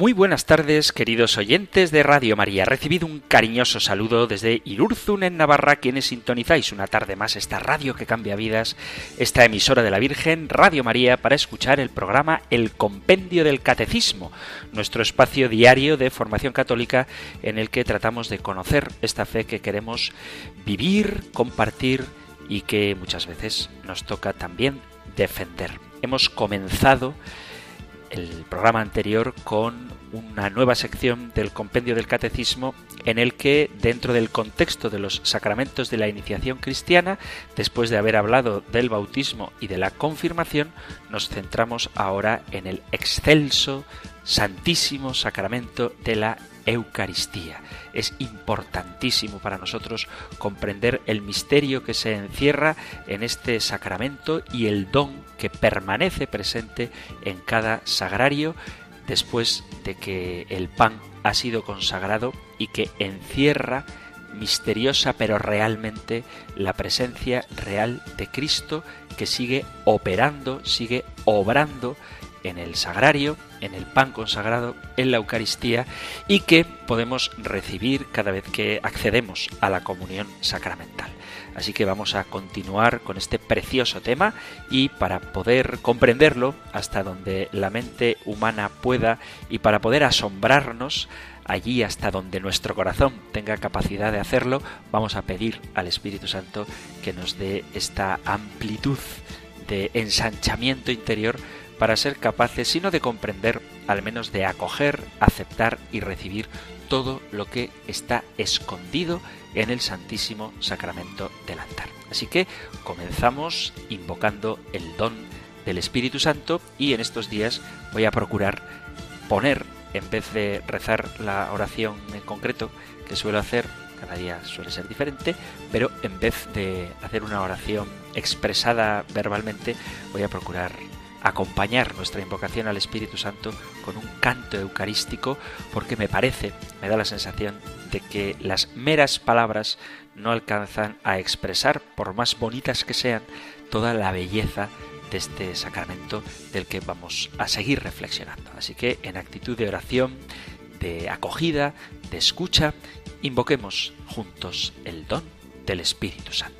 Muy buenas tardes, queridos oyentes de Radio María. Recibido un cariñoso saludo desde Irurzun, en Navarra, quienes sintonizáis una tarde más esta radio que cambia vidas, esta emisora de la Virgen, Radio María, para escuchar el programa El Compendio del Catecismo, nuestro espacio diario de formación católica en el que tratamos de conocer esta fe que queremos vivir, compartir y que muchas veces nos toca también defender. Hemos comenzado el programa anterior con una nueva sección del compendio del catecismo en el que dentro del contexto de los sacramentos de la iniciación cristiana, después de haber hablado del bautismo y de la confirmación, nos centramos ahora en el excelso, santísimo sacramento de la Eucaristía. Es importantísimo para nosotros comprender el misterio que se encierra en este sacramento y el don que permanece presente en cada sagrario después de que el pan ha sido consagrado y que encierra misteriosa pero realmente la presencia real de Cristo que sigue operando, sigue obrando en el sagrario, en el pan consagrado, en la Eucaristía y que podemos recibir cada vez que accedemos a la comunión sacramental. Así que vamos a continuar con este precioso tema y para poder comprenderlo hasta donde la mente humana pueda y para poder asombrarnos allí hasta donde nuestro corazón tenga capacidad de hacerlo, vamos a pedir al Espíritu Santo que nos dé esta amplitud de ensanchamiento interior para ser capaces, sino de comprender, al menos de acoger, aceptar y recibir todo lo que está escondido en el Santísimo Sacramento del altar. Así que comenzamos invocando el don del Espíritu Santo y en estos días voy a procurar poner, en vez de rezar la oración en concreto que suelo hacer, cada día suele ser diferente, pero en vez de hacer una oración expresada verbalmente, voy a procurar acompañar nuestra invocación al Espíritu Santo con un canto eucarístico porque me parece, me da la sensación de que las meras palabras no alcanzan a expresar, por más bonitas que sean, toda la belleza de este sacramento del que vamos a seguir reflexionando. Así que en actitud de oración, de acogida, de escucha, invoquemos juntos el don del Espíritu Santo.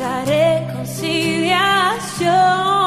Mucha reconciliación.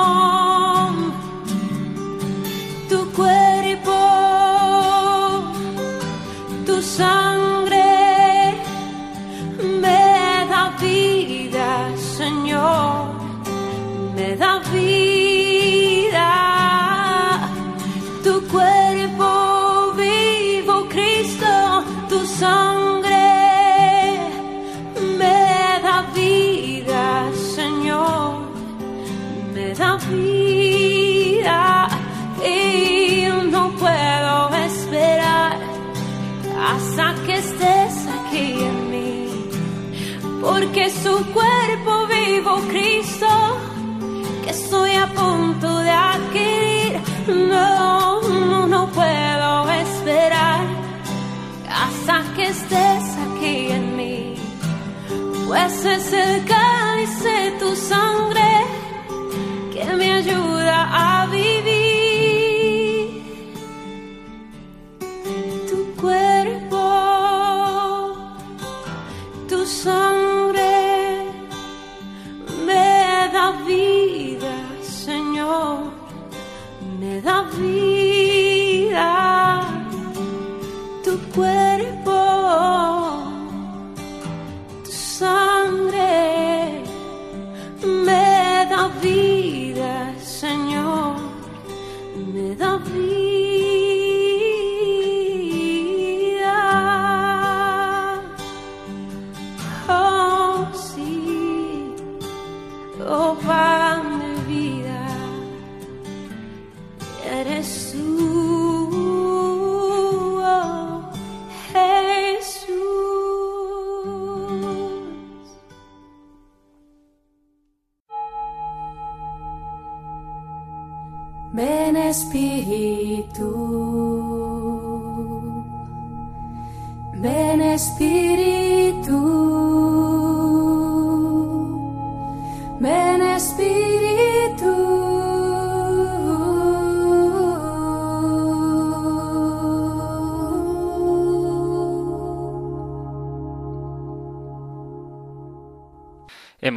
Su cuerpo vivo, Cristo, que estoy a punto de adquirir. No, no, no puedo esperar hasta que estés aquí en mí. Pues es el me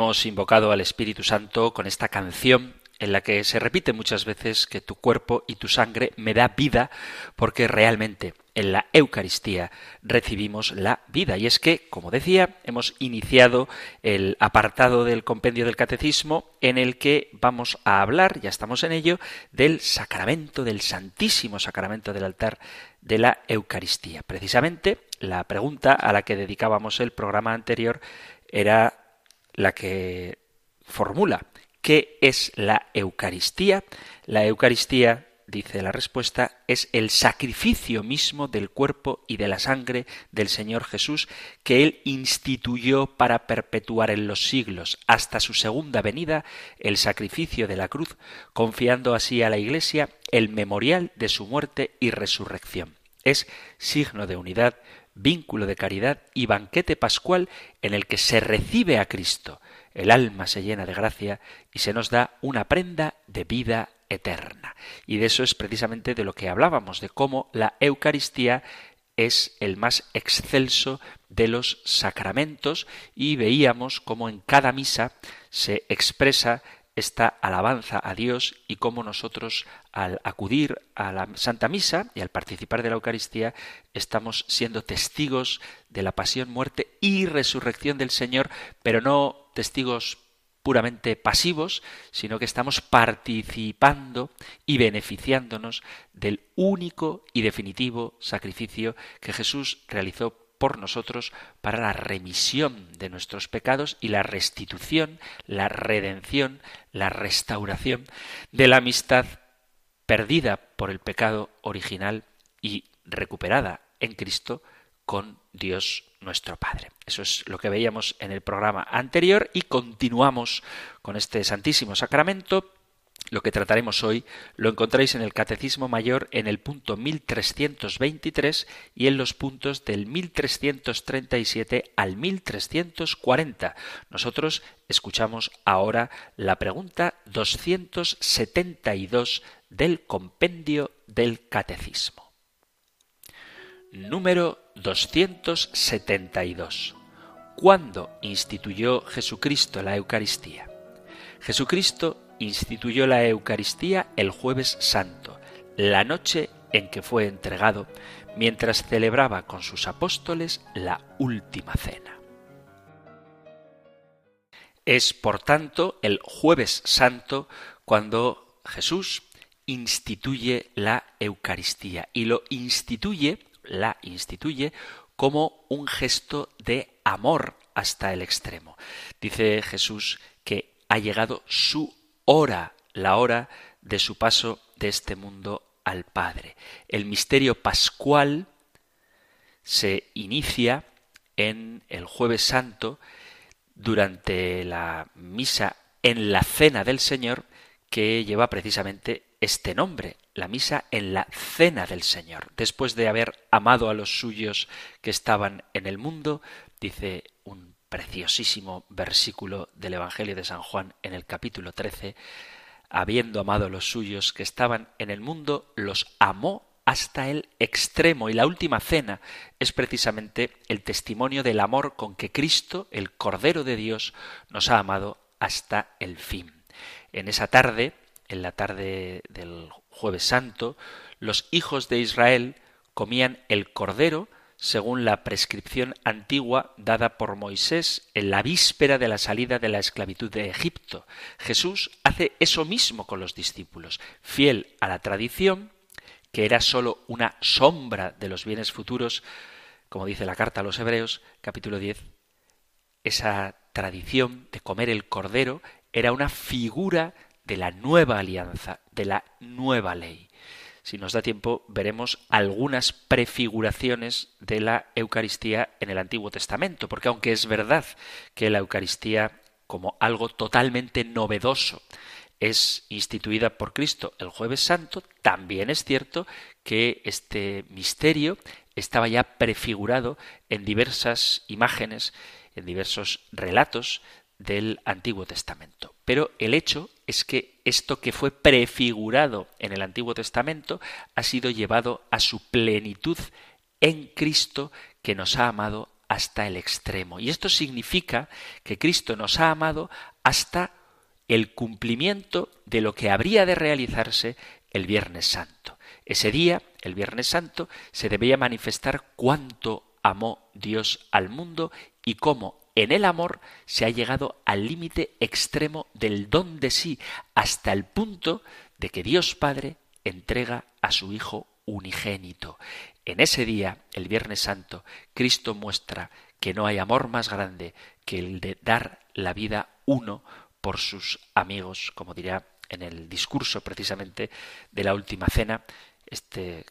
Hemos invocado al Espíritu Santo con esta canción en la que se repite muchas veces que tu cuerpo y tu sangre me da vida porque realmente en la Eucaristía recibimos la vida. Y es que, como decía, hemos iniciado el apartado del compendio del catecismo en el que vamos a hablar, ya estamos en ello, del sacramento, del santísimo sacramento del altar de la Eucaristía. Precisamente la pregunta a la que dedicábamos el programa anterior era la que formula ¿Qué es la Eucaristía? La Eucaristía, dice la respuesta, es el sacrificio mismo del cuerpo y de la sangre del Señor Jesús que Él instituyó para perpetuar en los siglos hasta su segunda venida el sacrificio de la cruz, confiando así a la Iglesia el memorial de su muerte y resurrección. Es signo de unidad, vínculo de caridad y banquete pascual en el que se recibe a Cristo el alma se llena de gracia y se nos da una prenda de vida eterna. Y de eso es precisamente de lo que hablábamos, de cómo la Eucaristía es el más excelso de los sacramentos y veíamos cómo en cada misa se expresa esta alabanza a Dios y cómo nosotros al acudir a la Santa Misa y al participar de la Eucaristía estamos siendo testigos de la pasión, muerte y resurrección del Señor, pero no testigos puramente pasivos, sino que estamos participando y beneficiándonos del único y definitivo sacrificio que Jesús realizó por nosotros para la remisión de nuestros pecados y la restitución, la redención, la restauración de la amistad perdida por el pecado original y recuperada en Cristo con Dios nuestro Padre. Eso es lo que veíamos en el programa anterior y continuamos con este Santísimo Sacramento. Lo que trataremos hoy lo encontráis en el Catecismo Mayor en el punto 1323 y en los puntos del 1337 al 1340. Nosotros escuchamos ahora la pregunta 272 del compendio del Catecismo. Número 272. ¿Cuándo instituyó Jesucristo la Eucaristía? Jesucristo instituyó la Eucaristía el jueves santo, la noche en que fue entregado, mientras celebraba con sus apóstoles la última cena. Es, por tanto, el jueves santo cuando Jesús instituye la Eucaristía y lo instituye, la instituye como un gesto de amor hasta el extremo. Dice Jesús que ha llegado su hora, la hora de su paso de este mundo al Padre. El misterio pascual se inicia en el jueves santo durante la misa en la cena del Señor que lleva precisamente este nombre, la misa en la cena del Señor. Después de haber amado a los suyos que estaban en el mundo, dice un preciosísimo versículo del Evangelio de San Juan en el capítulo 13, habiendo amado a los suyos que estaban en el mundo, los amó hasta el extremo. Y la última cena es precisamente el testimonio del amor con que Cristo, el Cordero de Dios, nos ha amado hasta el fin. En esa tarde, en la tarde del jueves santo, los hijos de Israel comían el Cordero según la prescripción antigua dada por Moisés en la víspera de la salida de la esclavitud de Egipto. Jesús hace eso mismo con los discípulos, fiel a la tradición, que era sólo una sombra de los bienes futuros, como dice la carta a los Hebreos, capítulo 10, esa tradición de comer el cordero era una figura de la nueva alianza, de la nueva ley. Si nos da tiempo, veremos algunas prefiguraciones de la Eucaristía en el Antiguo Testamento, porque aunque es verdad que la Eucaristía, como algo totalmente novedoso, es instituida por Cristo el jueves santo, también es cierto que este misterio estaba ya prefigurado en diversas imágenes, en diversos relatos del Antiguo Testamento. Pero el hecho es que esto que fue prefigurado en el Antiguo Testamento ha sido llevado a su plenitud en Cristo que nos ha amado hasta el extremo. Y esto significa que Cristo nos ha amado hasta el cumplimiento de lo que habría de realizarse el Viernes Santo. Ese día, el Viernes Santo, se debía manifestar cuánto amó Dios al mundo y cómo en el amor se ha llegado al límite extremo del don de sí, hasta el punto de que Dios Padre entrega a su Hijo unigénito. En ese día, el Viernes Santo, Cristo muestra que no hay amor más grande que el de dar la vida uno por sus amigos, como dirá en el discurso precisamente de la última cena, este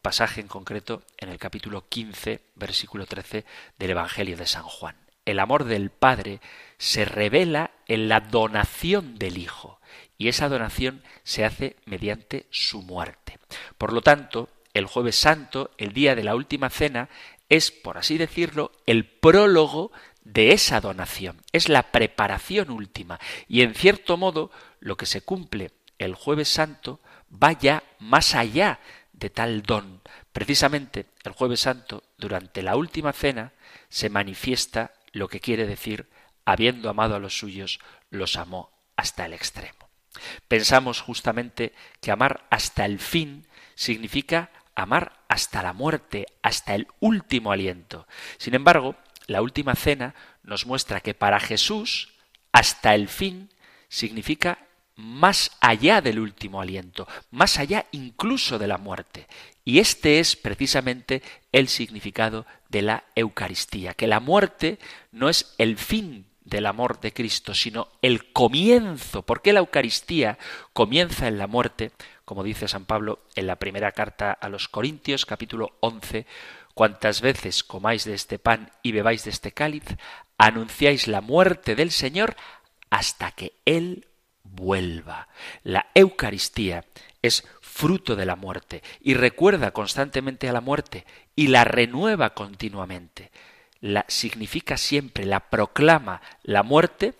pasaje en concreto en el capítulo 15, versículo 13 del Evangelio de San Juan el amor del Padre se revela en la donación del Hijo, y esa donación se hace mediante su muerte. Por lo tanto, el jueves santo, el día de la última cena, es, por así decirlo, el prólogo de esa donación, es la preparación última, y en cierto modo lo que se cumple el jueves santo va ya más allá de tal don. Precisamente el jueves santo, durante la última cena, se manifiesta lo que quiere decir, habiendo amado a los suyos, los amó hasta el extremo. Pensamos justamente que amar hasta el fin significa amar hasta la muerte, hasta el último aliento. Sin embargo, la última cena nos muestra que para Jesús, hasta el fin significa más allá del último aliento, más allá incluso de la muerte. Y este es precisamente el significado de la Eucaristía, que la muerte no es el fin del amor de Cristo, sino el comienzo, porque la Eucaristía comienza en la muerte, como dice San Pablo en la primera carta a los Corintios, capítulo 11, cuantas veces comáis de este pan y bebáis de este cáliz, anunciáis la muerte del Señor hasta que Él vuelva. La Eucaristía es fruto de la muerte y recuerda constantemente a la muerte y la renueva continuamente. La significa siempre, la proclama la muerte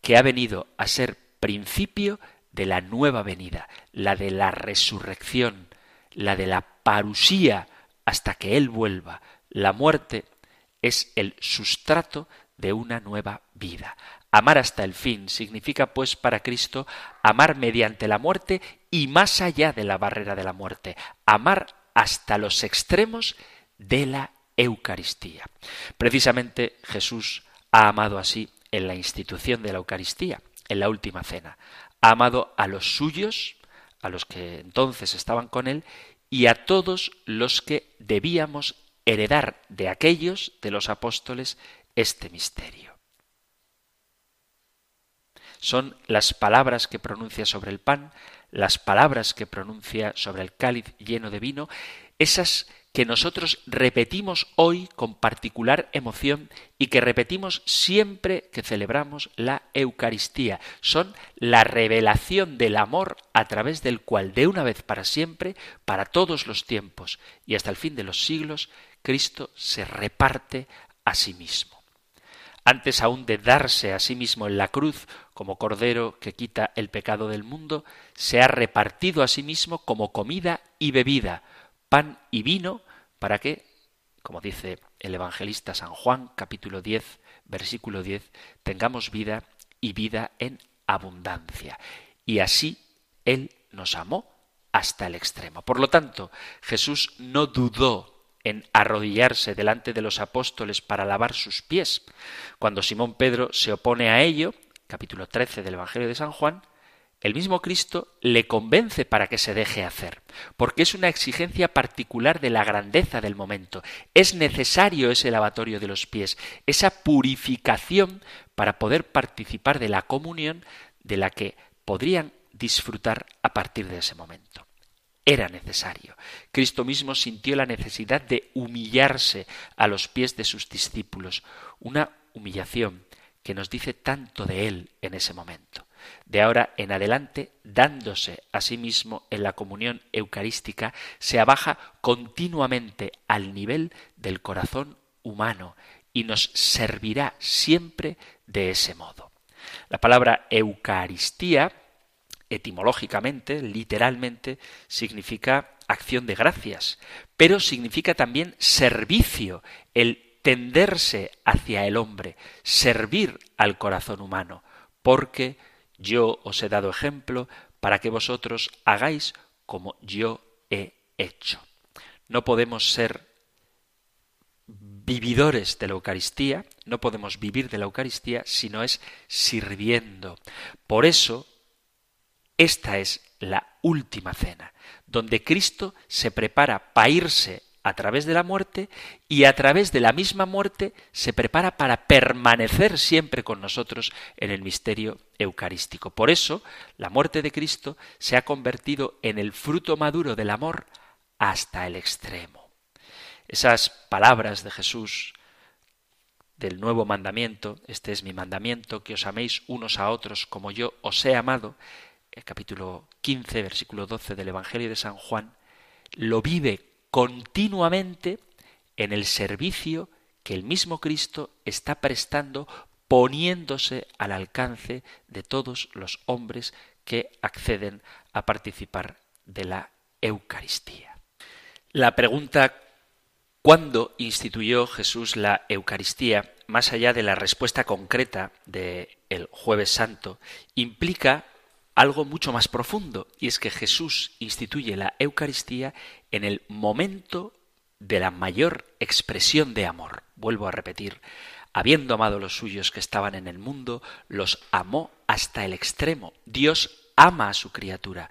que ha venido a ser principio de la nueva venida, la de la resurrección, la de la parusía hasta que Él vuelva. La muerte es el sustrato de una nueva vida. Amar hasta el fin significa, pues, para Cristo, amar mediante la muerte y más allá de la barrera de la muerte, amar hasta los extremos de la Eucaristía. Precisamente Jesús ha amado así en la institución de la Eucaristía, en la última cena. Ha amado a los suyos, a los que entonces estaban con él, y a todos los que debíamos heredar de aquellos, de los apóstoles, este misterio. Son las palabras que pronuncia sobre el pan, las palabras que pronuncia sobre el cáliz lleno de vino, esas que nosotros repetimos hoy con particular emoción y que repetimos siempre que celebramos la Eucaristía. Son la revelación del amor a través del cual de una vez para siempre, para todos los tiempos y hasta el fin de los siglos, Cristo se reparte a sí mismo. Antes aún de darse a sí mismo en la cruz como Cordero que quita el pecado del mundo, se ha repartido a sí mismo como comida y bebida, pan y vino, para que, como dice el evangelista San Juan, capítulo 10, versículo 10, tengamos vida y vida en abundancia. Y así Él nos amó hasta el extremo. Por lo tanto, Jesús no dudó en arrodillarse delante de los apóstoles para lavar sus pies. Cuando Simón Pedro se opone a ello, capítulo 13 del Evangelio de San Juan, el mismo Cristo le convence para que se deje hacer, porque es una exigencia particular de la grandeza del momento. Es necesario ese lavatorio de los pies, esa purificación para poder participar de la comunión de la que podrían disfrutar a partir de ese momento. Era necesario. Cristo mismo sintió la necesidad de humillarse a los pies de sus discípulos, una humillación que nos dice tanto de Él en ese momento de ahora en adelante, dándose a sí mismo en la comunión eucarística, se abaja continuamente al nivel del corazón humano y nos servirá siempre de ese modo. La palabra Eucaristía, etimológicamente, literalmente, significa acción de gracias, pero significa también servicio, el tenderse hacia el hombre, servir al corazón humano, porque yo os he dado ejemplo para que vosotros hagáis como yo he hecho. No podemos ser vividores de la Eucaristía, no podemos vivir de la Eucaristía si no es sirviendo. Por eso, esta es la última cena, donde Cristo se prepara para irse a través de la muerte y a través de la misma muerte se prepara para permanecer siempre con nosotros en el misterio eucarístico. Por eso, la muerte de Cristo se ha convertido en el fruto maduro del amor hasta el extremo. Esas palabras de Jesús del nuevo mandamiento, este es mi mandamiento, que os améis unos a otros como yo os he amado, el capítulo 15, versículo 12 del Evangelio de San Juan, lo vive continuamente en el servicio que el mismo Cristo está prestando poniéndose al alcance de todos los hombres que acceden a participar de la Eucaristía. La pregunta ¿cuándo instituyó Jesús la Eucaristía? más allá de la respuesta concreta del el jueves santo, implica algo mucho más profundo, y es que Jesús instituye la Eucaristía en el momento de la mayor expresión de amor. Vuelvo a repetir, habiendo amado los suyos que estaban en el mundo, los amó hasta el extremo. Dios ama a su criatura,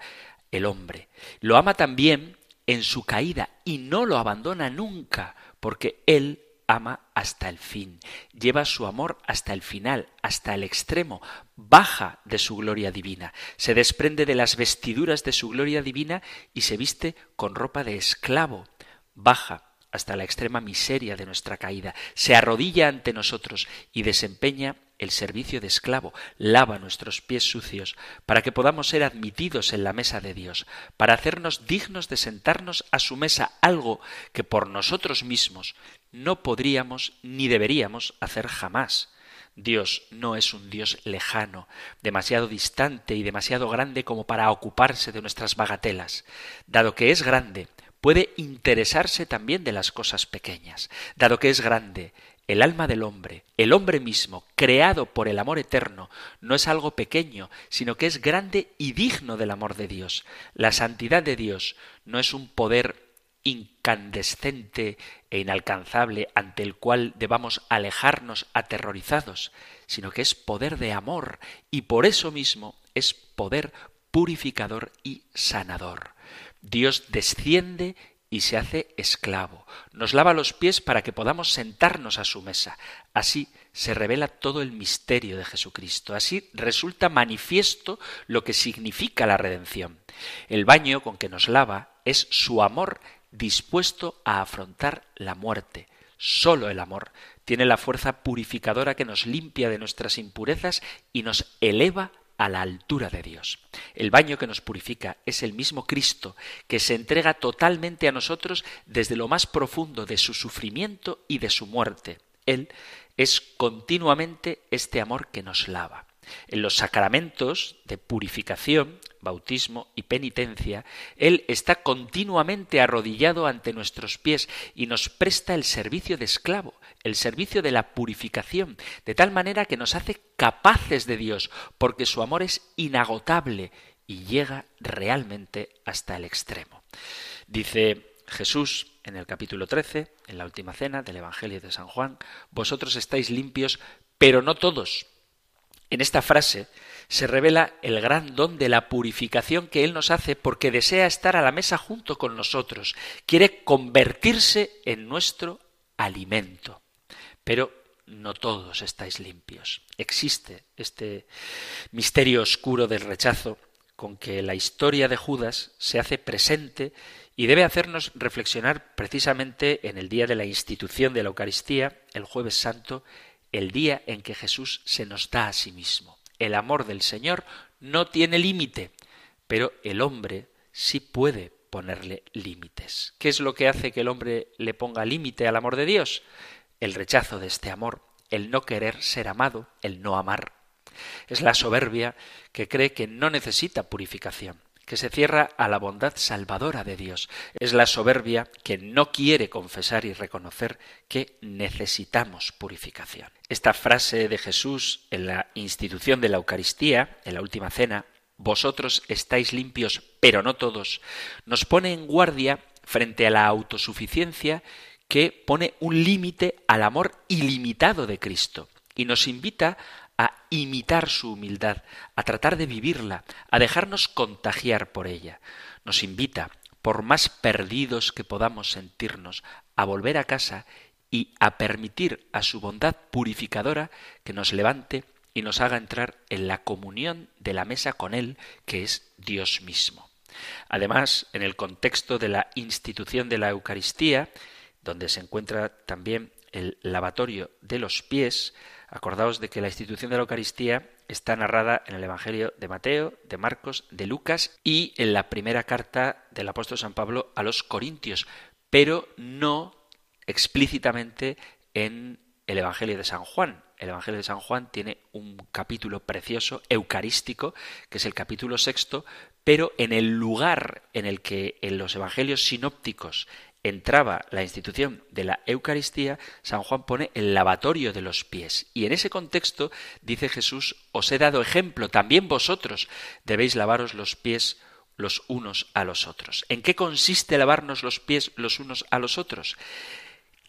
el hombre. Lo ama también en su caída y no lo abandona nunca, porque Él ama hasta el fin, lleva su amor hasta el final, hasta el extremo, baja de su gloria divina, se desprende de las vestiduras de su gloria divina y se viste con ropa de esclavo, baja hasta la extrema miseria de nuestra caída, se arrodilla ante nosotros y desempeña el servicio de esclavo, lava nuestros pies sucios, para que podamos ser admitidos en la mesa de Dios, para hacernos dignos de sentarnos a su mesa, algo que por nosotros mismos no podríamos ni deberíamos hacer jamás. Dios no es un Dios lejano, demasiado distante y demasiado grande como para ocuparse de nuestras bagatelas. Dado que es grande, puede interesarse también de las cosas pequeñas, dado que es grande. El alma del hombre, el hombre mismo, creado por el amor eterno, no es algo pequeño, sino que es grande y digno del amor de Dios. La santidad de Dios no es un poder incandescente e inalcanzable ante el cual debamos alejarnos aterrorizados, sino que es poder de amor y por eso mismo es poder purificador y sanador. Dios desciende y se hace esclavo. Nos lava los pies para que podamos sentarnos a su mesa. Así se revela todo el misterio de Jesucristo. Así resulta manifiesto lo que significa la redención. El baño con que nos lava es su amor dispuesto a afrontar la muerte. Solo el amor tiene la fuerza purificadora que nos limpia de nuestras impurezas y nos eleva a la altura de Dios. El baño que nos purifica es el mismo Cristo que se entrega totalmente a nosotros desde lo más profundo de su sufrimiento y de su muerte. Él es continuamente este amor que nos lava. En los sacramentos de purificación, bautismo y penitencia, Él está continuamente arrodillado ante nuestros pies y nos presta el servicio de esclavo, el servicio de la purificación, de tal manera que nos hace capaces de Dios, porque su amor es inagotable y llega realmente hasta el extremo. Dice Jesús en el capítulo 13, en la última cena del Evangelio de San Juan, vosotros estáis limpios, pero no todos. En esta frase se revela el gran don de la purificación que Él nos hace porque desea estar a la mesa junto con nosotros, quiere convertirse en nuestro alimento. Pero no todos estáis limpios. Existe este misterio oscuro del rechazo con que la historia de Judas se hace presente y debe hacernos reflexionar precisamente en el día de la institución de la Eucaristía, el jueves santo, el día en que Jesús se nos da a sí mismo. El amor del Señor no tiene límite, pero el hombre sí puede ponerle límites. ¿Qué es lo que hace que el hombre le ponga límite al amor de Dios? el rechazo de este amor, el no querer ser amado, el no amar. Es la soberbia que cree que no necesita purificación, que se cierra a la bondad salvadora de Dios. Es la soberbia que no quiere confesar y reconocer que necesitamos purificación. Esta frase de Jesús en la institución de la Eucaristía, en la última cena, vosotros estáis limpios, pero no todos, nos pone en guardia frente a la autosuficiencia que pone un límite al amor ilimitado de Cristo y nos invita a imitar su humildad, a tratar de vivirla, a dejarnos contagiar por ella. Nos invita, por más perdidos que podamos sentirnos, a volver a casa y a permitir a su bondad purificadora que nos levante y nos haga entrar en la comunión de la mesa con Él, que es Dios mismo. Además, en el contexto de la institución de la Eucaristía, donde se encuentra también el lavatorio de los pies. Acordaos de que la institución de la Eucaristía está narrada en el Evangelio de Mateo, de Marcos, de Lucas y en la primera carta del apóstol San Pablo a los Corintios, pero no explícitamente en el Evangelio de San Juan. El Evangelio de San Juan tiene un capítulo precioso, eucarístico, que es el capítulo sexto, pero en el lugar en el que en los Evangelios sinópticos entraba la institución de la Eucaristía, San Juan pone el lavatorio de los pies. Y en ese contexto dice Jesús, os he dado ejemplo, también vosotros debéis lavaros los pies los unos a los otros. ¿En qué consiste lavarnos los pies los unos a los otros?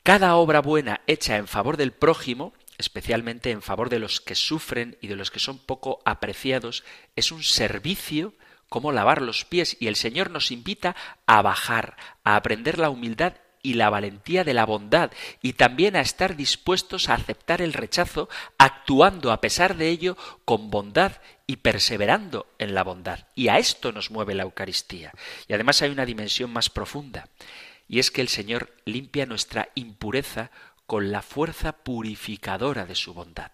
Cada obra buena hecha en favor del prójimo, especialmente en favor de los que sufren y de los que son poco apreciados, es un servicio cómo lavar los pies y el Señor nos invita a bajar, a aprender la humildad y la valentía de la bondad y también a estar dispuestos a aceptar el rechazo, actuando a pesar de ello con bondad y perseverando en la bondad. Y a esto nos mueve la Eucaristía. Y además hay una dimensión más profunda, y es que el Señor limpia nuestra impureza con la fuerza purificadora de su bondad.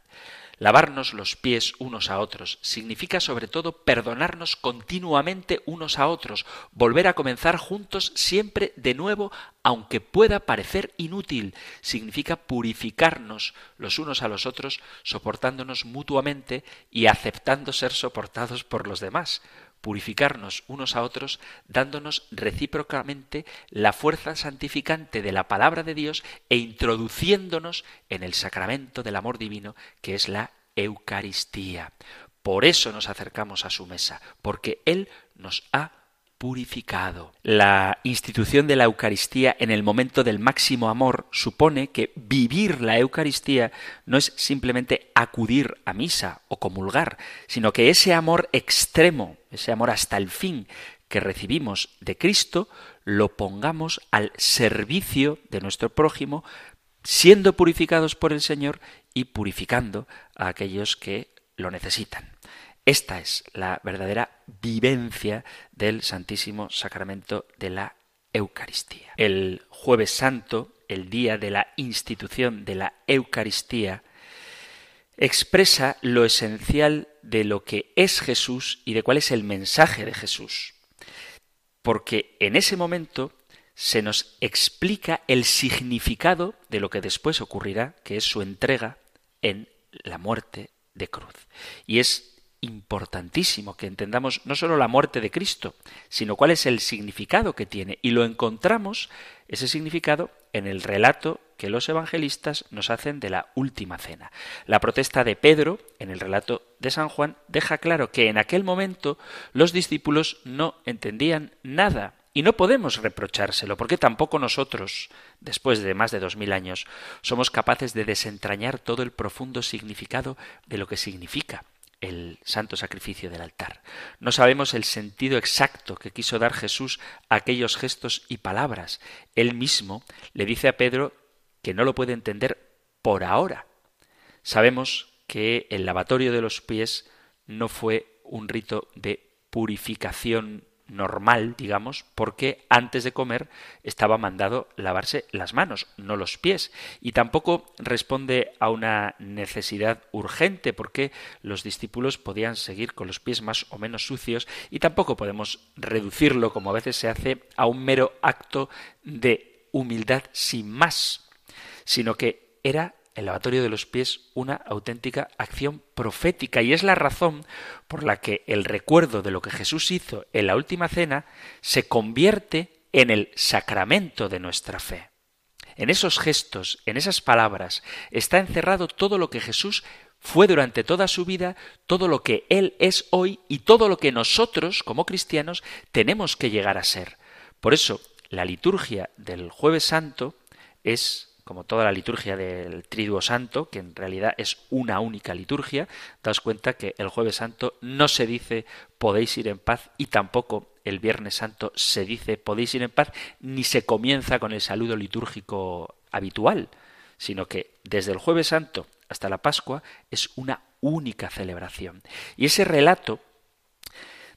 Lavarnos los pies unos a otros significa sobre todo perdonarnos continuamente unos a otros, volver a comenzar juntos siempre de nuevo, aunque pueda parecer inútil. Significa purificarnos los unos a los otros, soportándonos mutuamente y aceptando ser soportados por los demás. Purificarnos unos a otros, dándonos recíprocamente la fuerza santificante de la palabra de Dios e introduciéndonos en el sacramento del amor divino que es la Eucaristía. Por eso nos acercamos a su mesa, porque Él nos ha purificado. La institución de la Eucaristía en el momento del máximo amor supone que vivir la Eucaristía no es simplemente acudir a misa o comulgar, sino que ese amor extremo, ese amor hasta el fin que recibimos de Cristo, lo pongamos al servicio de nuestro prójimo, siendo purificados por el Señor y purificando a aquellos que lo necesitan. Esta es la verdadera vivencia del Santísimo Sacramento de la Eucaristía. El jueves santo, el día de la institución de la Eucaristía, expresa lo esencial de lo que es Jesús y de cuál es el mensaje de Jesús. Porque en ese momento se nos explica el significado de lo que después ocurrirá, que es su entrega en la muerte de cruz. Y es importantísimo que entendamos no solo la muerte de Cristo, sino cuál es el significado que tiene. Y lo encontramos, ese significado, en el relato que los evangelistas nos hacen de la última cena. La protesta de Pedro, en el relato de San Juan, deja claro que en aquel momento los discípulos no entendían nada. Y no podemos reprochárselo, porque tampoco nosotros, después de más de dos mil años, somos capaces de desentrañar todo el profundo significado de lo que significa el santo sacrificio del altar. No sabemos el sentido exacto que quiso dar Jesús a aquellos gestos y palabras. Él mismo le dice a Pedro que no lo puede entender por ahora. Sabemos que el lavatorio de los pies no fue un rito de purificación normal, digamos, porque antes de comer estaba mandado lavarse las manos, no los pies. Y tampoco responde a una necesidad urgente, porque los discípulos podían seguir con los pies más o menos sucios, y tampoco podemos reducirlo, como a veces se hace, a un mero acto de humildad sin más, sino que era el lavatorio de los pies una auténtica acción profética y es la razón por la que el recuerdo de lo que Jesús hizo en la última cena se convierte en el sacramento de nuestra fe. En esos gestos, en esas palabras, está encerrado todo lo que Jesús fue durante toda su vida, todo lo que Él es hoy y todo lo que nosotros, como cristianos, tenemos que llegar a ser. Por eso, la liturgia del jueves santo es como toda la liturgia del Triduo Santo, que en realidad es una única liturgia, daos cuenta que el Jueves Santo no se dice podéis ir en paz y tampoco el Viernes Santo se dice podéis ir en paz, ni se comienza con el saludo litúrgico habitual, sino que desde el Jueves Santo hasta la Pascua es una única celebración. Y ese relato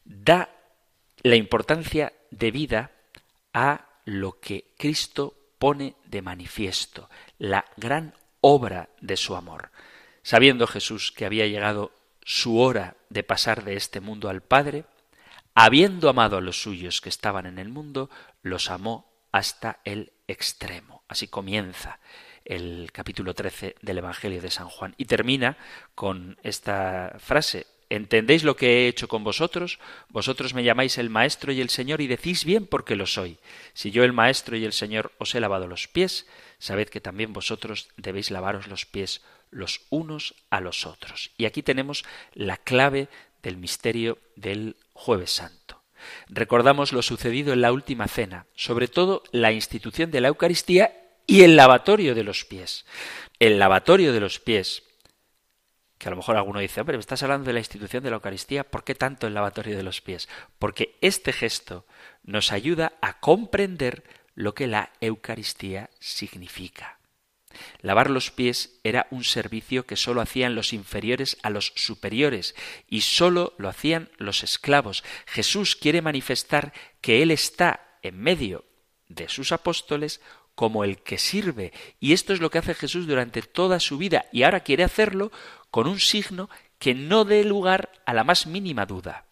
da la importancia de vida a lo que Cristo pone de manifiesto la gran obra de su amor. Sabiendo Jesús que había llegado su hora de pasar de este mundo al Padre, habiendo amado a los suyos que estaban en el mundo, los amó hasta el extremo. Así comienza el capítulo 13 del Evangelio de San Juan y termina con esta frase ¿Entendéis lo que he hecho con vosotros? Vosotros me llamáis el Maestro y el Señor y decís bien porque lo soy. Si yo el Maestro y el Señor os he lavado los pies, sabed que también vosotros debéis lavaros los pies los unos a los otros. Y aquí tenemos la clave del misterio del jueves santo. Recordamos lo sucedido en la última cena, sobre todo la institución de la Eucaristía y el lavatorio de los pies. El lavatorio de los pies que a lo mejor alguno dice, hombre, me estás hablando de la institución de la Eucaristía, ¿por qué tanto el lavatorio de los pies? Porque este gesto nos ayuda a comprender lo que la Eucaristía significa. Lavar los pies era un servicio que sólo hacían los inferiores a los superiores y sólo lo hacían los esclavos. Jesús quiere manifestar que Él está en medio de sus apóstoles como el que sirve. Y esto es lo que hace Jesús durante toda su vida y ahora quiere hacerlo con un signo que no dé lugar a la más mínima duda.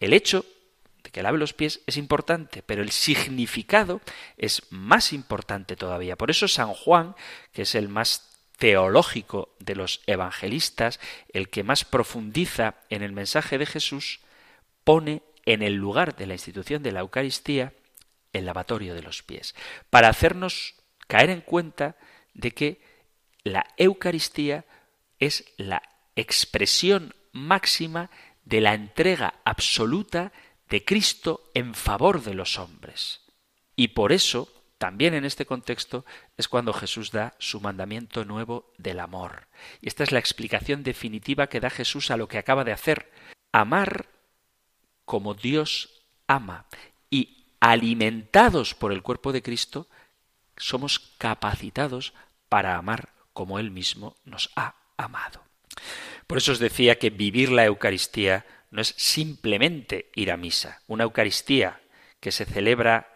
El hecho de que lave los pies es importante, pero el significado es más importante todavía. Por eso San Juan, que es el más teológico de los evangelistas, el que más profundiza en el mensaje de Jesús, pone en el lugar de la institución de la Eucaristía el lavatorio de los pies, para hacernos caer en cuenta de que la Eucaristía es la expresión máxima de la entrega absoluta de Cristo en favor de los hombres. Y por eso, también en este contexto, es cuando Jesús da su mandamiento nuevo del amor. Y esta es la explicación definitiva que da Jesús a lo que acaba de hacer. Amar como Dios ama. Y alimentados por el cuerpo de Cristo, somos capacitados para amar como Él mismo nos ha amado. Por eso os decía que vivir la Eucaristía no es simplemente ir a misa. Una Eucaristía que se celebra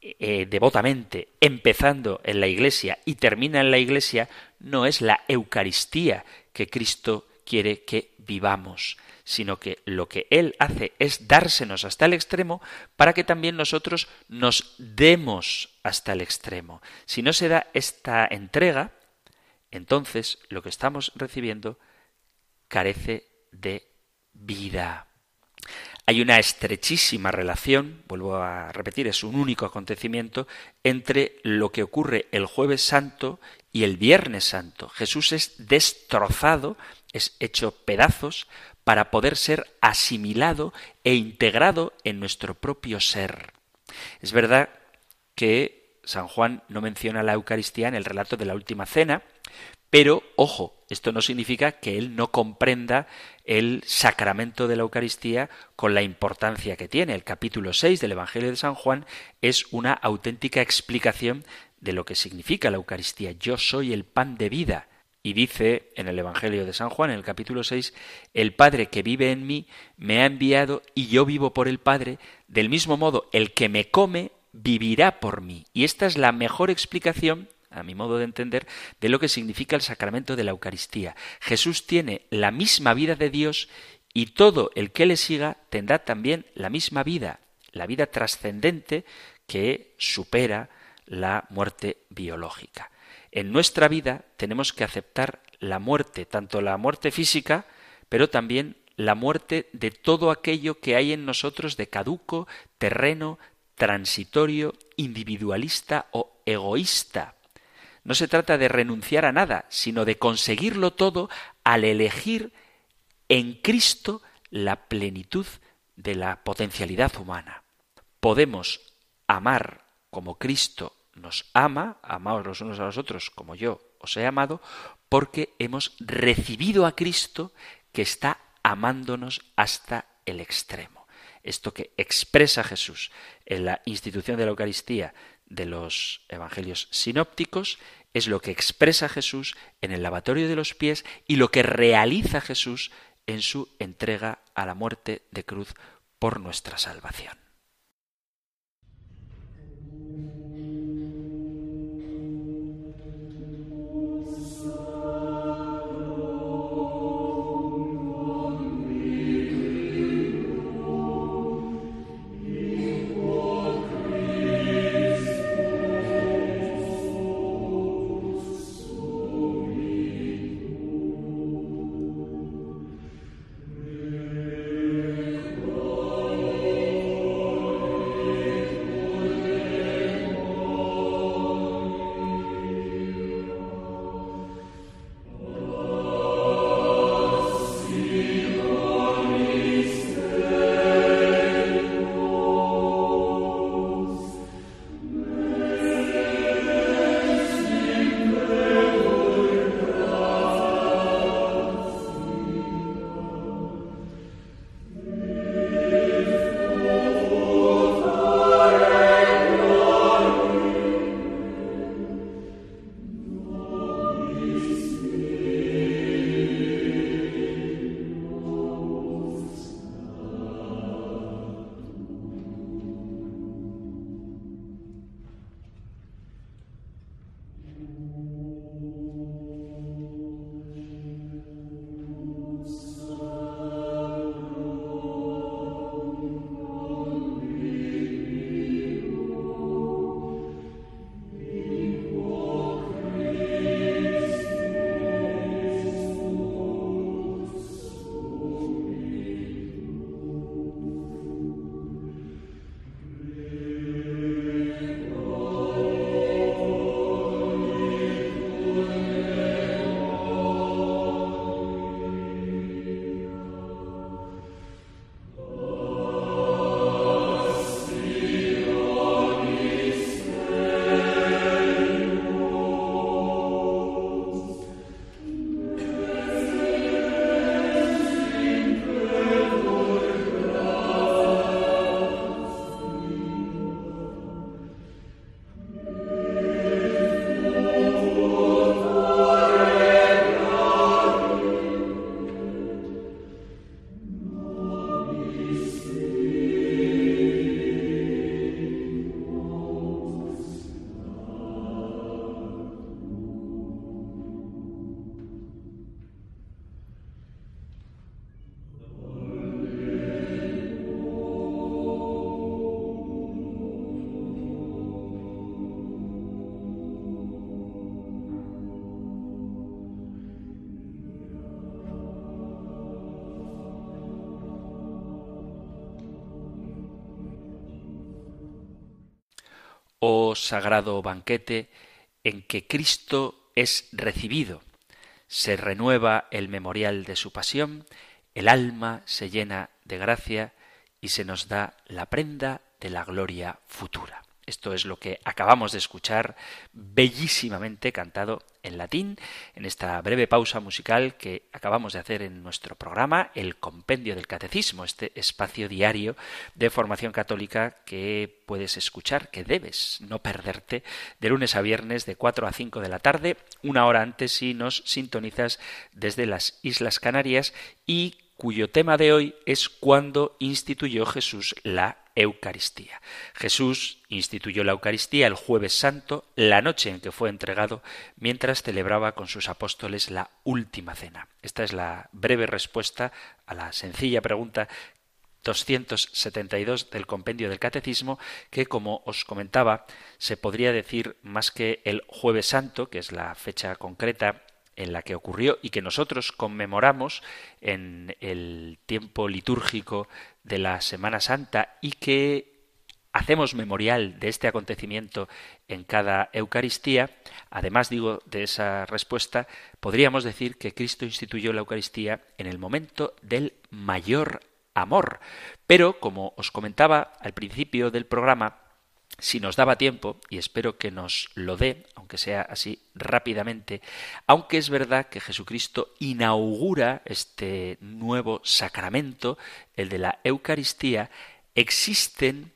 eh, devotamente, empezando en la Iglesia y termina en la Iglesia, no es la Eucaristía que Cristo quiere que vivamos, sino que lo que Él hace es dársenos hasta el extremo para que también nosotros nos demos hasta el extremo. Si no se da esta entrega, entonces lo que estamos recibiendo carece de vida. Hay una estrechísima relación, vuelvo a repetir, es un único acontecimiento, entre lo que ocurre el jueves santo y el viernes santo. Jesús es destrozado, es hecho pedazos, para poder ser asimilado e integrado en nuestro propio ser. Es verdad que San Juan no menciona la Eucaristía en el relato de la Última Cena, pero, ojo, esto no significa que él no comprenda el sacramento de la Eucaristía con la importancia que tiene. El capítulo 6 del Evangelio de San Juan es una auténtica explicación de lo que significa la Eucaristía. Yo soy el pan de vida. Y dice en el Evangelio de San Juan, en el capítulo 6, el Padre que vive en mí me ha enviado y yo vivo por el Padre. Del mismo modo, el que me come vivirá por mí. Y esta es la mejor explicación a mi modo de entender, de lo que significa el sacramento de la Eucaristía. Jesús tiene la misma vida de Dios y todo el que le siga tendrá también la misma vida, la vida trascendente que supera la muerte biológica. En nuestra vida tenemos que aceptar la muerte, tanto la muerte física, pero también la muerte de todo aquello que hay en nosotros de caduco, terreno, transitorio, individualista o egoísta. No se trata de renunciar a nada, sino de conseguirlo todo al elegir en Cristo la plenitud de la potencialidad humana. Podemos amar como Cristo nos ama, amaos los unos a los otros como yo os he amado, porque hemos recibido a Cristo que está amándonos hasta el extremo. Esto que expresa Jesús en la institución de la Eucaristía de los evangelios sinópticos es lo que expresa Jesús en el lavatorio de los pies y lo que realiza Jesús en su entrega a la muerte de cruz por nuestra salvación. Sagrado banquete en que Cristo es recibido. Se renueva el memorial de su pasión, el alma se llena de gracia y se nos da la prenda de la gloria futura. Esto es lo que acabamos de escuchar bellísimamente cantado en latín en esta breve pausa musical que acabamos de hacer en nuestro programa, el Compendio del Catecismo, este espacio diario de formación católica que puedes escuchar, que debes no perderte de lunes a viernes de 4 a 5 de la tarde, una hora antes si nos sintonizas desde las Islas Canarias y cuyo tema de hoy es cuando instituyó Jesús la Eucaristía. Jesús instituyó la Eucaristía el jueves santo, la noche en que fue entregado, mientras celebraba con sus apóstoles la última cena. Esta es la breve respuesta a la sencilla pregunta 272 del compendio del Catecismo, que, como os comentaba, se podría decir más que el jueves santo, que es la fecha concreta en la que ocurrió y que nosotros conmemoramos en el tiempo litúrgico de la Semana Santa y que hacemos memorial de este acontecimiento en cada Eucaristía, además digo de esa respuesta, podríamos decir que Cristo instituyó la Eucaristía en el momento del mayor amor. Pero, como os comentaba al principio del programa, si nos daba tiempo, y espero que nos lo dé, aunque sea así rápidamente, aunque es verdad que Jesucristo inaugura este nuevo sacramento, el de la Eucaristía, existen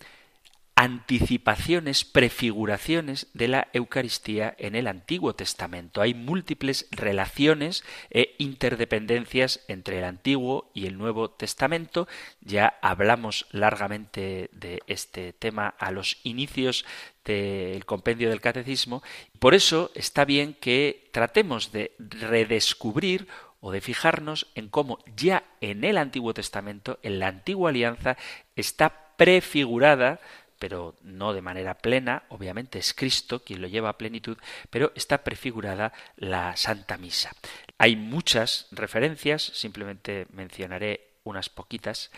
anticipaciones, prefiguraciones de la Eucaristía en el Antiguo Testamento. Hay múltiples relaciones e interdependencias entre el Antiguo y el Nuevo Testamento. Ya hablamos largamente de este tema a los inicios del compendio del catecismo. Por eso está bien que tratemos de redescubrir o de fijarnos en cómo ya en el Antiguo Testamento, en la antigua alianza, está prefigurada pero no de manera plena, obviamente es Cristo quien lo lleva a plenitud, pero está prefigurada la Santa Misa. Hay muchas referencias, simplemente mencionaré unas poquitas,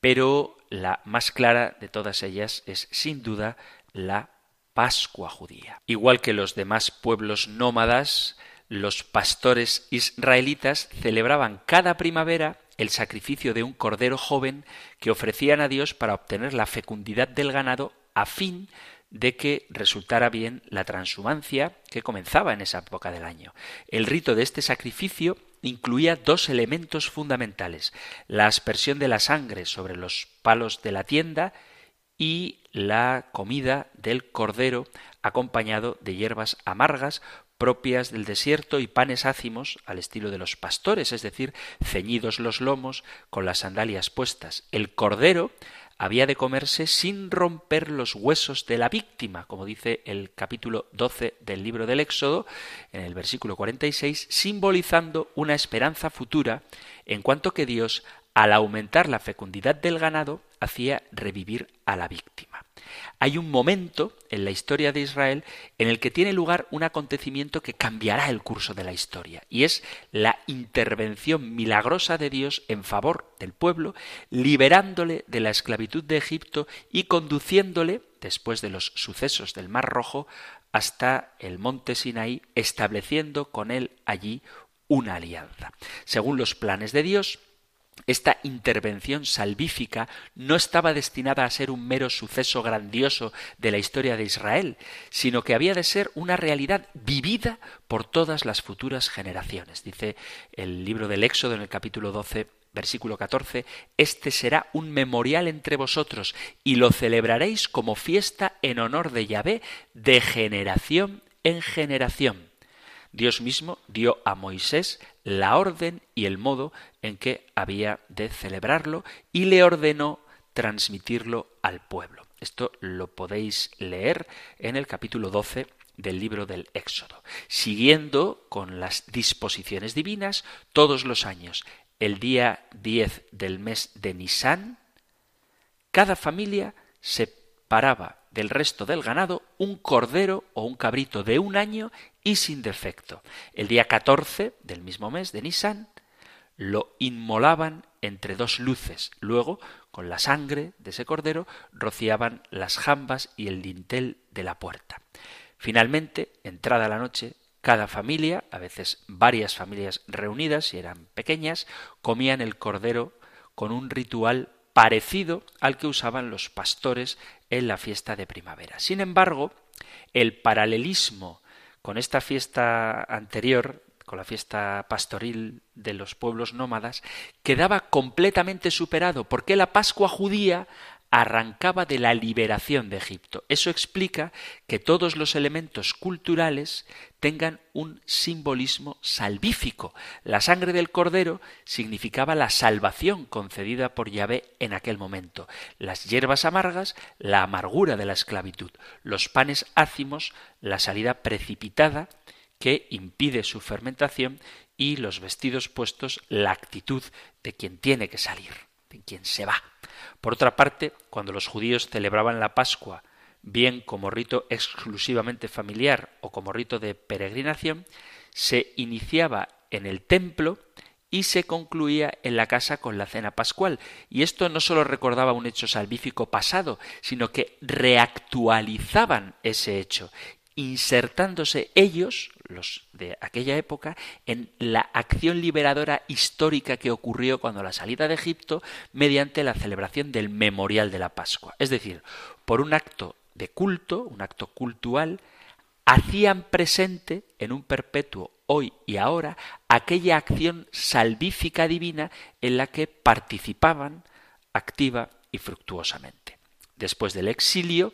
pero la más clara de todas ellas es sin duda la Pascua judía. Igual que los demás pueblos nómadas, los pastores israelitas celebraban cada primavera el sacrificio de un cordero joven que ofrecían a Dios para obtener la fecundidad del ganado a fin de que resultara bien la transhumancia que comenzaba en esa época del año. El rito de este sacrificio incluía dos elementos fundamentales, la aspersión de la sangre sobre los palos de la tienda y la comida del cordero acompañado de hierbas amargas propias del desierto y panes ácimos al estilo de los pastores, es decir, ceñidos los lomos con las sandalias puestas. El cordero había de comerse sin romper los huesos de la víctima, como dice el capítulo 12 del libro del Éxodo, en el versículo 46, simbolizando una esperanza futura en cuanto que Dios, al aumentar la fecundidad del ganado, hacía revivir a la víctima hay un momento en la historia de Israel en el que tiene lugar un acontecimiento que cambiará el curso de la historia, y es la intervención milagrosa de Dios en favor del pueblo, liberándole de la esclavitud de Egipto y conduciéndole, después de los sucesos del Mar Rojo, hasta el monte Sinaí, estableciendo con él allí una alianza. Según los planes de Dios, esta intervención salvífica no estaba destinada a ser un mero suceso grandioso de la historia de Israel, sino que había de ser una realidad vivida por todas las futuras generaciones. Dice el libro del Éxodo en el capítulo 12, versículo 14, Este será un memorial entre vosotros y lo celebraréis como fiesta en honor de Yahvé de generación en generación. Dios mismo dio a Moisés la orden y el modo en que había de celebrarlo y le ordenó transmitirlo al pueblo. Esto lo podéis leer en el capítulo 12 del libro del Éxodo. Siguiendo con las disposiciones divinas, todos los años, el día 10 del mes de Nisán, cada familia se paraba del resto del ganado un cordero o un cabrito de un año y sin defecto. El día 14 del mismo mes de Nisan lo inmolaban entre dos luces. Luego, con la sangre de ese cordero, rociaban las jambas y el dintel de la puerta. Finalmente, entrada la noche, cada familia, a veces varias familias reunidas, si eran pequeñas, comían el cordero con un ritual parecido al que usaban los pastores en la fiesta de primavera. Sin embargo, el paralelismo con esta fiesta anterior, con la fiesta pastoril de los pueblos nómadas, quedaba completamente superado porque la Pascua judía arrancaba de la liberación de Egipto. Eso explica que todos los elementos culturales tengan un simbolismo salvífico. La sangre del cordero significaba la salvación concedida por Yahvé en aquel momento. Las hierbas amargas, la amargura de la esclavitud. Los panes ácimos, la salida precipitada que impide su fermentación y los vestidos puestos, la actitud de quien tiene que salir, quien se va. Por otra parte, cuando los judíos celebraban la Pascua, bien como rito exclusivamente familiar o como rito de peregrinación, se iniciaba en el templo y se concluía en la casa con la cena pascual. Y esto no solo recordaba un hecho salvífico pasado, sino que reactualizaban ese hecho insertándose ellos, los de aquella época, en la acción liberadora histórica que ocurrió cuando la salida de Egipto mediante la celebración del memorial de la Pascua. Es decir, por un acto de culto, un acto cultural, hacían presente en un perpetuo hoy y ahora aquella acción salvífica divina en la que participaban activa y fructuosamente. Después del exilio,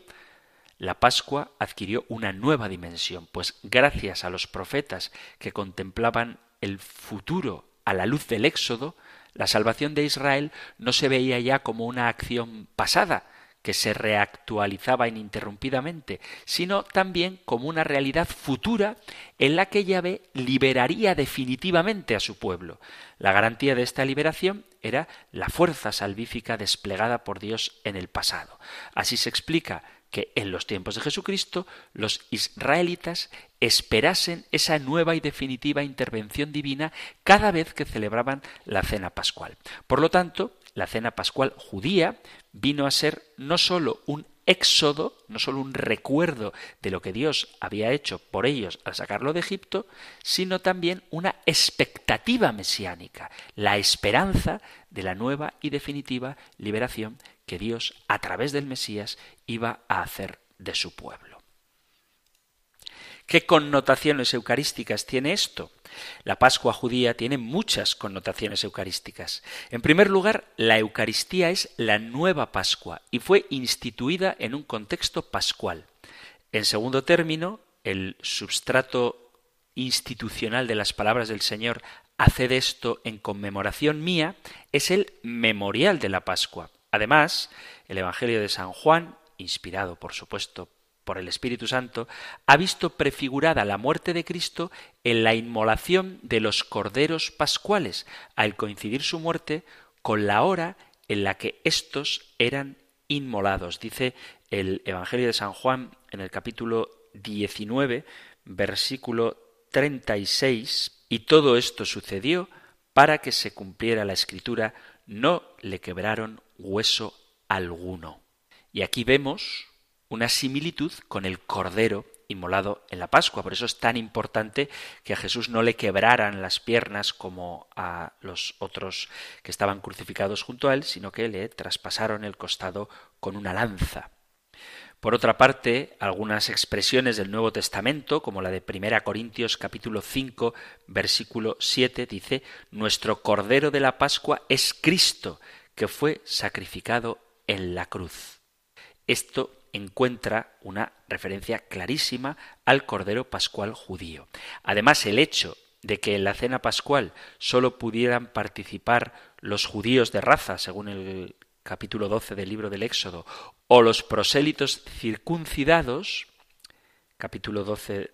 la Pascua adquirió una nueva dimensión, pues gracias a los profetas que contemplaban el futuro a la luz del Éxodo, la salvación de Israel no se veía ya como una acción pasada, que se reactualizaba ininterrumpidamente, sino también como una realidad futura en la que Yahvé liberaría definitivamente a su pueblo. La garantía de esta liberación era la fuerza salvífica desplegada por Dios en el pasado. Así se explica que en los tiempos de Jesucristo los israelitas esperasen esa nueva y definitiva intervención divina cada vez que celebraban la cena pascual. Por lo tanto, la cena pascual judía vino a ser no sólo un éxodo, no sólo un recuerdo de lo que Dios había hecho por ellos al sacarlo de Egipto, sino también una expectativa mesiánica, la esperanza de la nueva y definitiva liberación que Dios, a través del Mesías, iba a hacer de su pueblo. ¿Qué connotaciones eucarísticas tiene esto? La Pascua judía tiene muchas connotaciones eucarísticas. En primer lugar, la Eucaristía es la nueva Pascua y fue instituida en un contexto pascual. En segundo término, el substrato institucional de las palabras del Señor Haced esto en conmemoración mía es el memorial de la Pascua. Además, el Evangelio de San Juan, inspirado por supuesto por el Espíritu Santo, ha visto prefigurada la muerte de Cristo en la inmolación de los corderos pascuales, al coincidir su muerte con la hora en la que éstos eran inmolados. Dice el Evangelio de San Juan en el capítulo 19, versículo 36, y todo esto sucedió para que se cumpliera la escritura, no le quebraron hueso alguno. Y aquí vemos una similitud con el cordero inmolado en la Pascua. Por eso es tan importante que a Jesús no le quebraran las piernas como a los otros que estaban crucificados junto a él, sino que le traspasaron el costado con una lanza. Por otra parte, algunas expresiones del Nuevo Testamento, como la de 1 Corintios capítulo 5, versículo 7, dice, Nuestro Cordero de la Pascua es Cristo, que fue sacrificado en la cruz. Esto encuentra una referencia clarísima al Cordero Pascual judío. Además, el hecho de que en la cena pascual sólo pudieran participar los judíos de raza, según el capítulo 12 del libro del Éxodo, o los prosélitos circuncidados, capítulo 12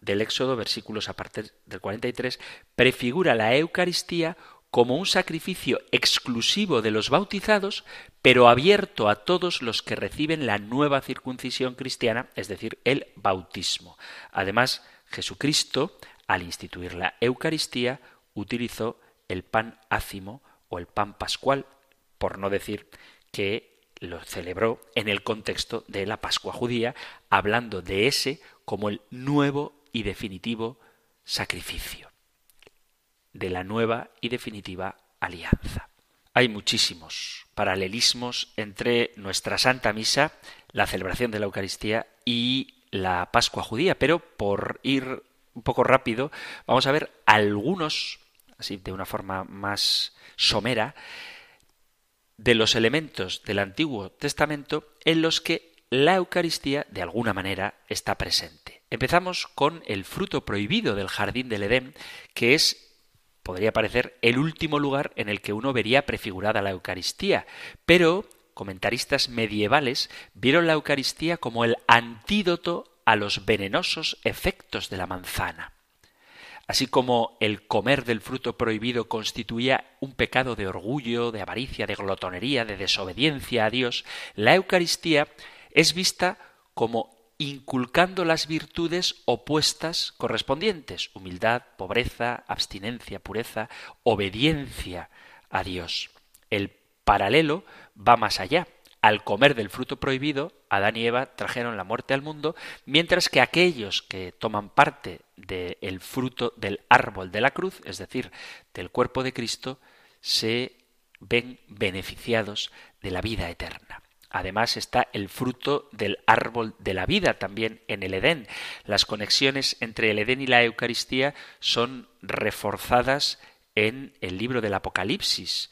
del Éxodo, versículos a partir del 43, prefigura la Eucaristía como un sacrificio exclusivo de los bautizados, pero abierto a todos los que reciben la nueva circuncisión cristiana, es decir, el bautismo. Además, Jesucristo, al instituir la Eucaristía, utilizó el pan ácimo o el pan pascual, por no decir que lo celebró en el contexto de la Pascua judía, hablando de ese como el nuevo y definitivo sacrificio, de la nueva y definitiva alianza. Hay muchísimos paralelismos entre nuestra Santa Misa, la celebración de la Eucaristía y la Pascua judía, pero por ir un poco rápido, vamos a ver algunos, así de una forma más somera, de los elementos del Antiguo Testamento en los que la Eucaristía de alguna manera está presente. Empezamos con el fruto prohibido del jardín del Edén, que es podría parecer el último lugar en el que uno vería prefigurada la Eucaristía, pero comentaristas medievales vieron la Eucaristía como el antídoto a los venenosos efectos de la manzana. Así como el comer del fruto prohibido constituía un pecado de orgullo, de avaricia, de glotonería, de desobediencia a Dios, la Eucaristía es vista como inculcando las virtudes opuestas correspondientes humildad, pobreza, abstinencia, pureza, obediencia a Dios. El paralelo va más allá. Al comer del fruto prohibido, Adán y Eva trajeron la muerte al mundo, mientras que aquellos que toman parte del fruto del árbol de la cruz, es decir, del cuerpo de Cristo, se ven beneficiados de la vida eterna. Además está el fruto del árbol de la vida también en el Edén. Las conexiones entre el Edén y la Eucaristía son reforzadas en el libro del Apocalipsis.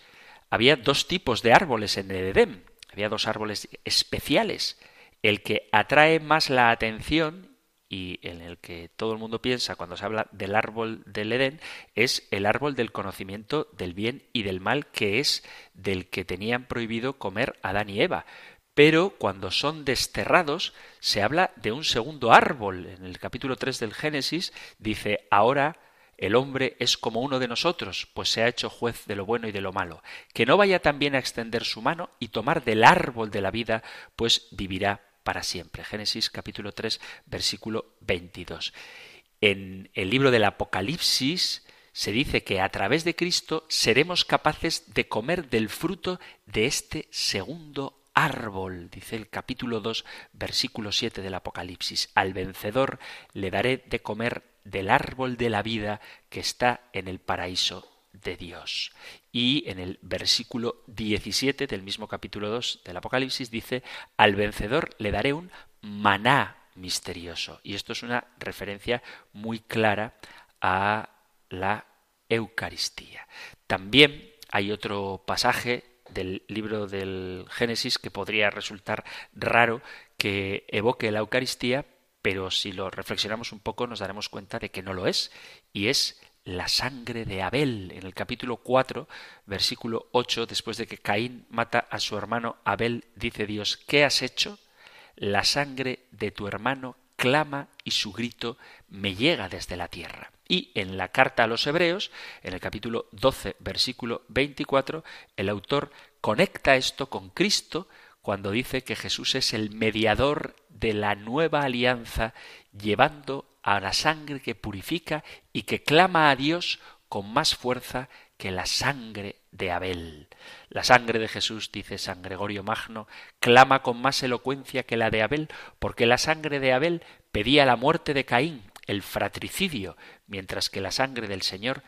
Había dos tipos de árboles en el Edén. Había dos árboles especiales. El que atrae más la atención y en el que todo el mundo piensa cuando se habla del árbol del Edén es el árbol del conocimiento del bien y del mal que es del que tenían prohibido comer Adán y Eva. Pero cuando son desterrados se habla de un segundo árbol. En el capítulo 3 del Génesis dice, ahora el hombre es como uno de nosotros, pues se ha hecho juez de lo bueno y de lo malo. Que no vaya también a extender su mano y tomar del árbol de la vida, pues vivirá para siempre. Génesis capítulo 3 versículo 22. En el libro del Apocalipsis se dice que a través de Cristo seremos capaces de comer del fruto de este segundo árbol, dice el capítulo 2, versículo 7 del Apocalipsis. Al vencedor le daré de comer del árbol de la vida que está en el paraíso de Dios. Y en el versículo 17 del mismo capítulo 2 del Apocalipsis dice, al vencedor le daré un maná misterioso. Y esto es una referencia muy clara a la Eucaristía. También hay otro pasaje del libro del Génesis que podría resultar raro que evoque la Eucaristía, pero si lo reflexionamos un poco nos daremos cuenta de que no lo es, y es la sangre de Abel. En el capítulo 4, versículo 8, después de que Caín mata a su hermano Abel, dice Dios, ¿qué has hecho? La sangre de tu hermano clama y su grito me llega desde la tierra. Y en la carta a los Hebreos, en el capítulo 12, versículo 24, el autor conecta esto con Cristo cuando dice que Jesús es el mediador de la nueva alianza, llevando a la sangre que purifica y que clama a Dios con más fuerza que la sangre de Abel. La sangre de Jesús, dice San Gregorio Magno, clama con más elocuencia que la de Abel, porque la sangre de Abel pedía la muerte de Caín, el fratricidio, mientras que la sangre del Señor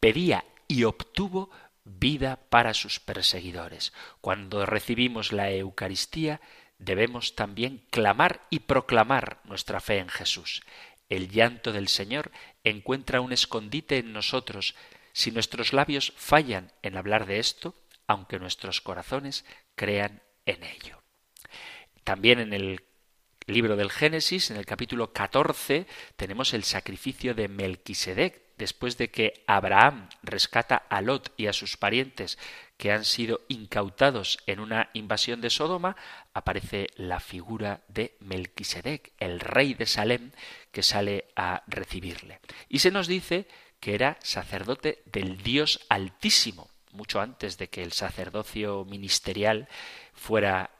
pedía y obtuvo vida para sus perseguidores. Cuando recibimos la Eucaristía, debemos también clamar y proclamar nuestra fe en Jesús. El llanto del Señor encuentra un escondite en nosotros si nuestros labios fallan en hablar de esto, aunque nuestros corazones crean en ello. También en el libro del Génesis, en el capítulo 14, tenemos el sacrificio de Melquisedec, después de que Abraham rescata a Lot y a sus parientes que han sido incautados en una invasión de Sodoma, aparece la figura de Melquisedec, el rey de Salem, que sale a recibirle. Y se nos dice que era sacerdote del Dios Altísimo, mucho antes de que el sacerdocio ministerial fuera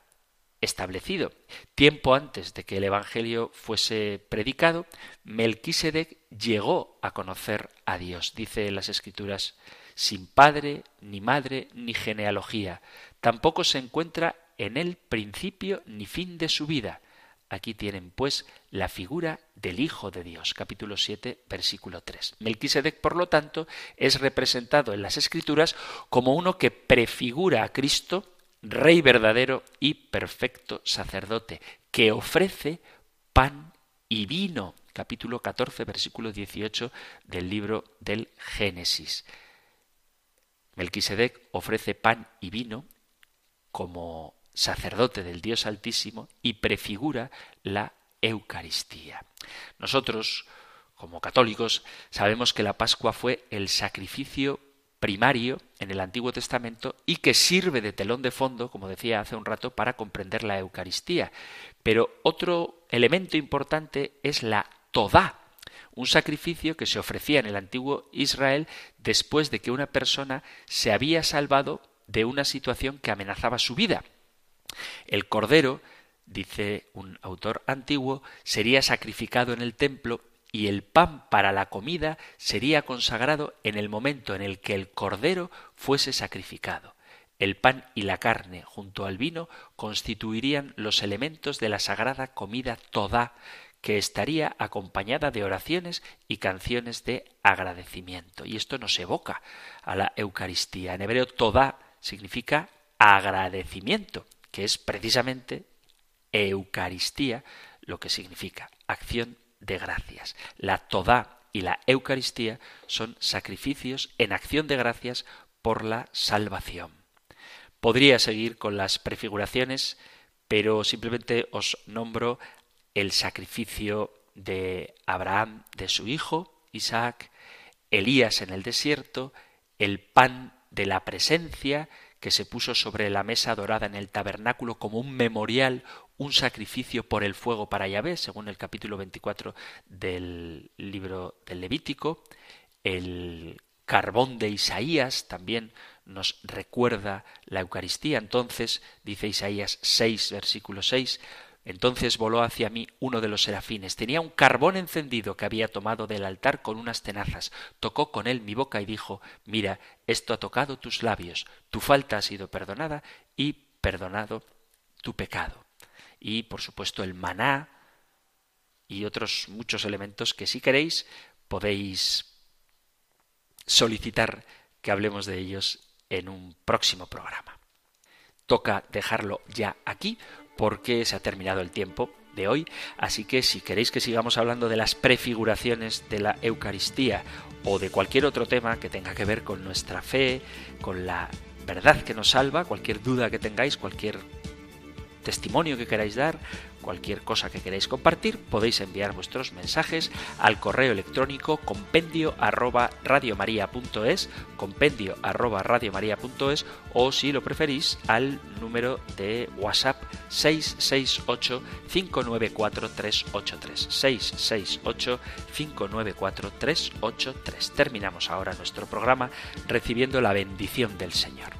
establecido. Tiempo antes de que el Evangelio fuese predicado, Melquisedec llegó a conocer a Dios. Dice en las Escrituras, sin padre, ni madre, ni genealogía. Tampoco se encuentra en él principio ni fin de su vida. Aquí tienen, pues, la figura del Hijo de Dios, capítulo 7, versículo 3. Melquisedec, por lo tanto, es representado en las Escrituras como uno que prefigura a Cristo, Rey verdadero y perfecto sacerdote, que ofrece pan y vino, capítulo 14, versículo 18 del libro del Génesis. Melquisedec ofrece pan y vino como sacerdote del Dios Altísimo y prefigura la Eucaristía. Nosotros, como católicos, sabemos que la Pascua fue el sacrificio primario en el Antiguo Testamento y que sirve de telón de fondo, como decía hace un rato, para comprender la Eucaristía. Pero otro elemento importante es la Todá, un sacrificio que se ofrecía en el antiguo Israel después de que una persona se había salvado de una situación que amenazaba su vida. El cordero, dice un autor antiguo, sería sacrificado en el templo y el pan para la comida sería consagrado en el momento en el que el cordero fuese sacrificado. El pan y la carne junto al vino constituirían los elementos de la sagrada comida toda, que estaría acompañada de oraciones y canciones de agradecimiento. Y esto nos evoca a la Eucaristía. En hebreo toda significa agradecimiento que es precisamente Eucaristía, lo que significa acción de gracias. La Todá y la Eucaristía son sacrificios en acción de gracias por la salvación. Podría seguir con las prefiguraciones, pero simplemente os nombro el sacrificio de Abraham de su hijo, Isaac, Elías en el desierto, el pan de la presencia, que se puso sobre la mesa dorada en el tabernáculo como un memorial, un sacrificio por el fuego para Yahvé, según el capítulo 24 del libro del Levítico. El carbón de Isaías también nos recuerda la Eucaristía. Entonces, dice Isaías 6, versículo 6, entonces voló hacia mí uno de los serafines. Tenía un carbón encendido que había tomado del altar con unas tenazas. Tocó con él mi boca y dijo Mira, esto ha tocado tus labios. Tu falta ha sido perdonada y perdonado tu pecado. Y por supuesto el maná y otros muchos elementos que si queréis podéis solicitar que hablemos de ellos en un próximo programa. Toca dejarlo ya aquí porque se ha terminado el tiempo de hoy, así que si queréis que sigamos hablando de las prefiguraciones de la Eucaristía o de cualquier otro tema que tenga que ver con nuestra fe, con la verdad que nos salva, cualquier duda que tengáis, cualquier testimonio que queráis dar, Cualquier cosa que queráis compartir podéis enviar vuestros mensajes al correo electrónico compendio arroba radiomaria.es, compendio arroba radiomaria.es o si lo preferís al número de WhatsApp 668 594 383 668 594 383. Terminamos ahora nuestro programa recibiendo la bendición del Señor.